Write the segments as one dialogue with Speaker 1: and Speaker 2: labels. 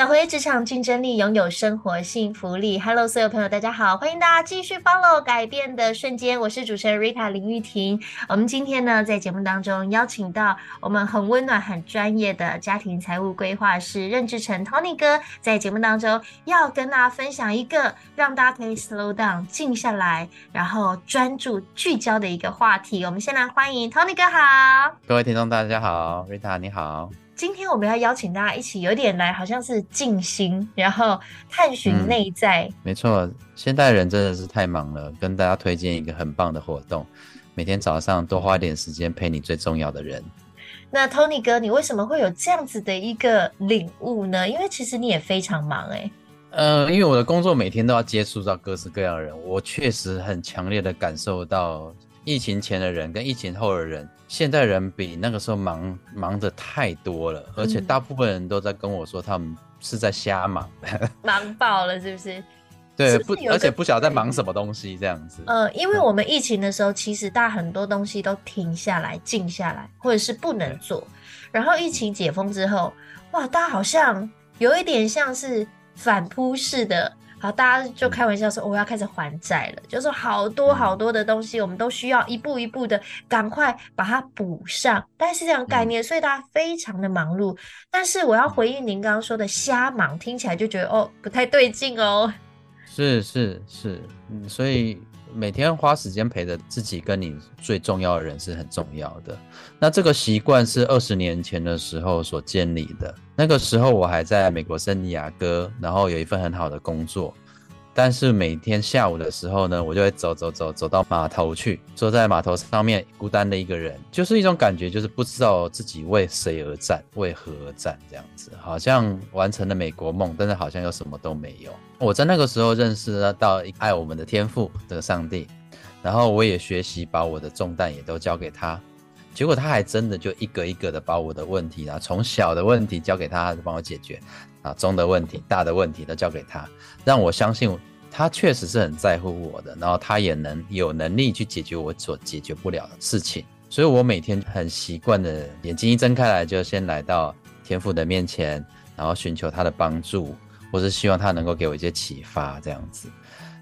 Speaker 1: 找回职场竞争力，拥有生活幸福力。Hello，所有朋友，大家好，欢迎大家继续 follow 改变的瞬间。我是主持人 Rita 林玉婷。我们今天呢，在节目当中邀请到我们很温暖、很专业的家庭财务规划师任志成 Tony 哥，在节目当中要跟大家分享一个让大家可以 slow down 静下来，然后专注聚焦的一个话题。我们先来欢迎 Tony 哥，好，
Speaker 2: 各位听众大家好，Rita 你好。
Speaker 1: 今天我们要邀请大家一起，有点来好像是静心，然后探寻内在。
Speaker 2: 嗯，没错，现代人真的是太忙了，跟大家推荐一个很棒的活动，每天早上多花一点时间陪你最重要的人。
Speaker 1: 那 Tony 哥，你为什么会有这样子的一个领悟呢？因为其实你也非常忙哎、欸。
Speaker 2: 呃，因为我的工作每天都要接触到各式各样的人，我确实很强烈的感受到。疫情前的人跟疫情后的人，现在人比那个时候忙忙的太多了，而且大部分人都在跟我说他们是在瞎忙，
Speaker 1: 忙爆了是不是？
Speaker 2: 对，不，而且不晓得在忙什么东西这样子。
Speaker 1: 呃，因为我们疫情的时候，其实大家很多东西都停下来、静下来，或者是不能做。然后疫情解封之后，哇，大家好像有一点像是反扑式的。好，大家就开玩笑说，我要开始还债了，就是好多好多的东西，我们都需要一步一步的赶快把它补上。但是这样概念，所以大家非常的忙碌。但是我要回应您刚刚说的瞎忙，听起来就觉得哦不太对劲哦。
Speaker 2: 是是是，嗯，所以。每天花时间陪着自己跟你最重要的人是很重要的。那这个习惯是二十年前的时候所建立的。那个时候我还在美国圣地亚哥，然后有一份很好的工作。但是每天下午的时候呢，我就会走走走走到码头去，坐在码头上面孤单的一个人，就是一种感觉，就是不知道自己为谁而战，为何而战这样子，好像完成了美国梦，但是好像又什么都没有。我在那个时候认识到爱我们的天赋的上帝，然后我也学习把我的重担也都交给他，结果他还真的就一个一个的把我的问题啊，从小的问题交给他，他帮我解决。啊，中的问题、大的问题都交给他，让我相信他确实是很在乎我的，然后他也能有能力去解决我所解决不了的事情。所以我每天很习惯的，眼睛一睁开来就先来到天父的面前，然后寻求他的帮助，或是希望他能够给我一些启发这样子。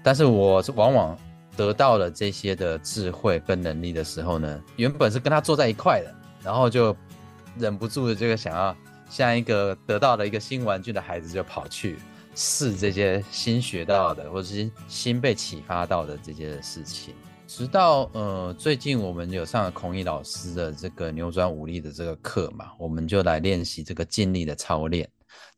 Speaker 2: 但是我往往得到了这些的智慧跟能力的时候呢，原本是跟他坐在一块的，然后就忍不住的这个想要。像一个得到了一个新玩具的孩子，就跑去试这些新学到的，或者是新被启发到的这些事情。直到呃，最近我们有上了孔乙老师的这个扭转武力的这个课嘛，我们就来练习这个静力的操练。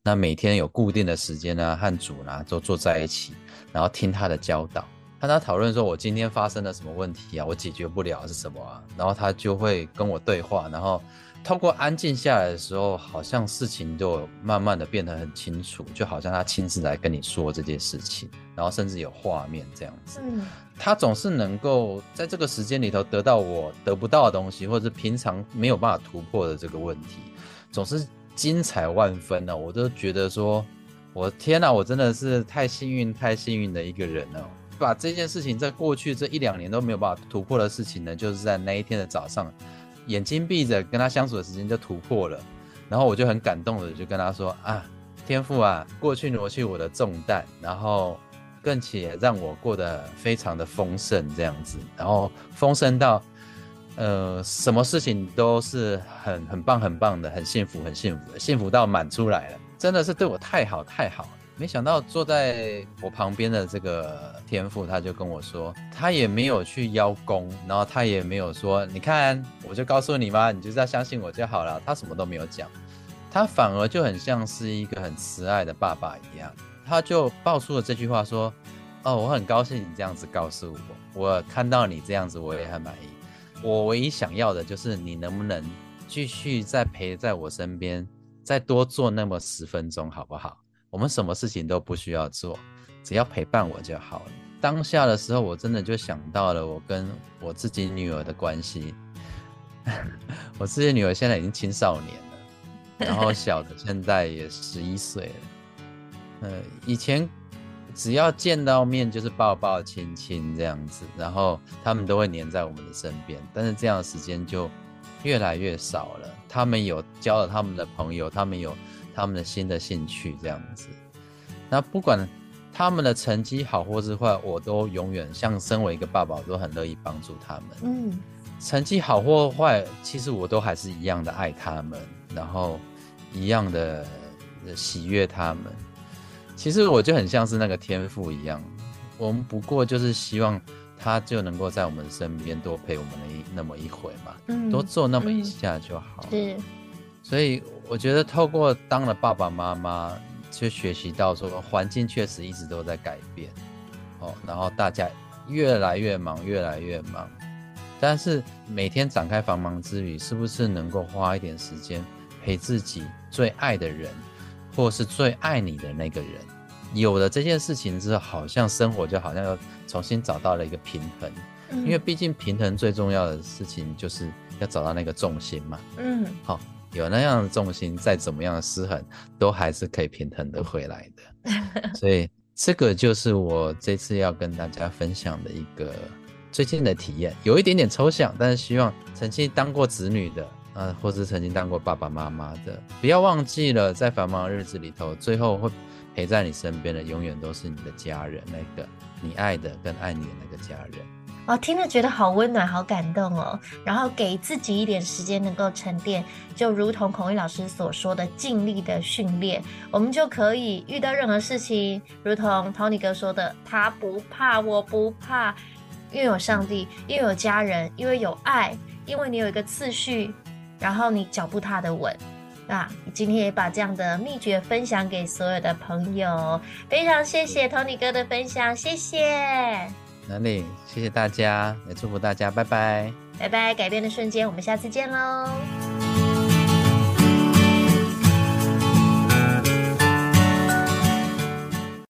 Speaker 2: 那每天有固定的时间呢，和主呢都坐在一起，然后听他的教导，和他讨论说，我今天发生了什么问题啊？我解决不了是什么啊？然后他就会跟我对话，然后。通过安静下来的时候，好像事情就慢慢的变得很清楚，就好像他亲自来跟你说这件事情，然后甚至有画面这样子。嗯，他总是能够在这个时间里头得到我得不到的东西，或者是平常没有办法突破的这个问题，总是精彩万分呢。我都觉得说，我天哪，我真的是太幸运、太幸运的一个人了。把这件事情在过去这一两年都没有办法突破的事情呢，就是在那一天的早上。眼睛闭着跟他相处的时间就突破了，然后我就很感动的就跟他说啊，天父啊，过去挪去我的重担，然后更且让我过得非常的丰盛这样子，然后丰盛到呃什么事情都是很很棒很棒的，很幸福很幸福的，幸福到满出来了，真的是对我太好太好了。没想到坐在我旁边的这个天父，他就跟我说，他也没有去邀功，然后他也没有说，你看，我就告诉你嘛，你就是要相信我就好了。他什么都没有讲，他反而就很像是一个很慈爱的爸爸一样，他就爆出了这句话说，哦，我很高兴你这样子告诉我，我看到你这样子我也很满意，我唯一想要的就是你能不能继续再陪在我身边，再多坐那么十分钟好不好？我们什么事情都不需要做，只要陪伴我就好了。当下的时候，我真的就想到了我跟我自己女儿的关系。我自己女儿现在已经青少年了，然后 小的现在也十一岁了。呃，以前只要见到面就是抱抱亲亲这样子，然后他们都会黏在我们的身边。但是这样的时间就越来越少了。他们有交了他们的朋友，他们有他们的新的兴趣这样子。那不管他们的成绩好或是坏，我都永远像身为一个爸爸，我都很乐意帮助他们。嗯。成绩好或坏，其实我都还是一样的爱他们，然后一样的喜悦他们。其实我就很像是那个天赋一样，我们不过就是希望他就能够在我们身边多陪我们那一那么一回嘛，嗯、多做那么一下就好。是、嗯，所以我觉得透过当了爸爸妈妈，就学习到说环境确实一直都在改变，哦，然后大家越来越忙，越来越忙。但是每天展开繁忙之余，是不是能够花一点时间陪自己最爱的人，或是最爱你的那个人？有了这件事情之后，好像生活就好像又重新找到了一个平衡。嗯，因为毕竟平衡最重要的事情就是要找到那个重心嘛。嗯，好，有那样的重心，再怎么样的失衡，都还是可以平衡的回来的。所以这个就是我这次要跟大家分享的一个。最近的体验有一点点抽象，但是希望曾经当过子女的，呃，或是曾经当过爸爸妈妈的，不要忘记了，在繁忙的日子里头，最后会陪在你身边的，永远都是你的家人，那个你爱的跟爱你的那个家人。
Speaker 1: 哦，听了觉得好温暖，好感动哦。然后给自己一点时间能够沉淀，就如同孔毅老师所说的，尽力的训练，我们就可以遇到任何事情，如同 Tony 哥说的，他不怕，我不怕。因为有上帝，因为有家人，因为有爱，因为你有一个次序，然后你脚步踏得稳，啊！今天也把这样的秘诀分享给所有的朋友，非常谢谢 Tony 哥的分享，谢谢。
Speaker 2: 哪里？谢谢大家，也祝福大家，拜拜，
Speaker 1: 拜拜。改变的瞬间，我们下次见喽。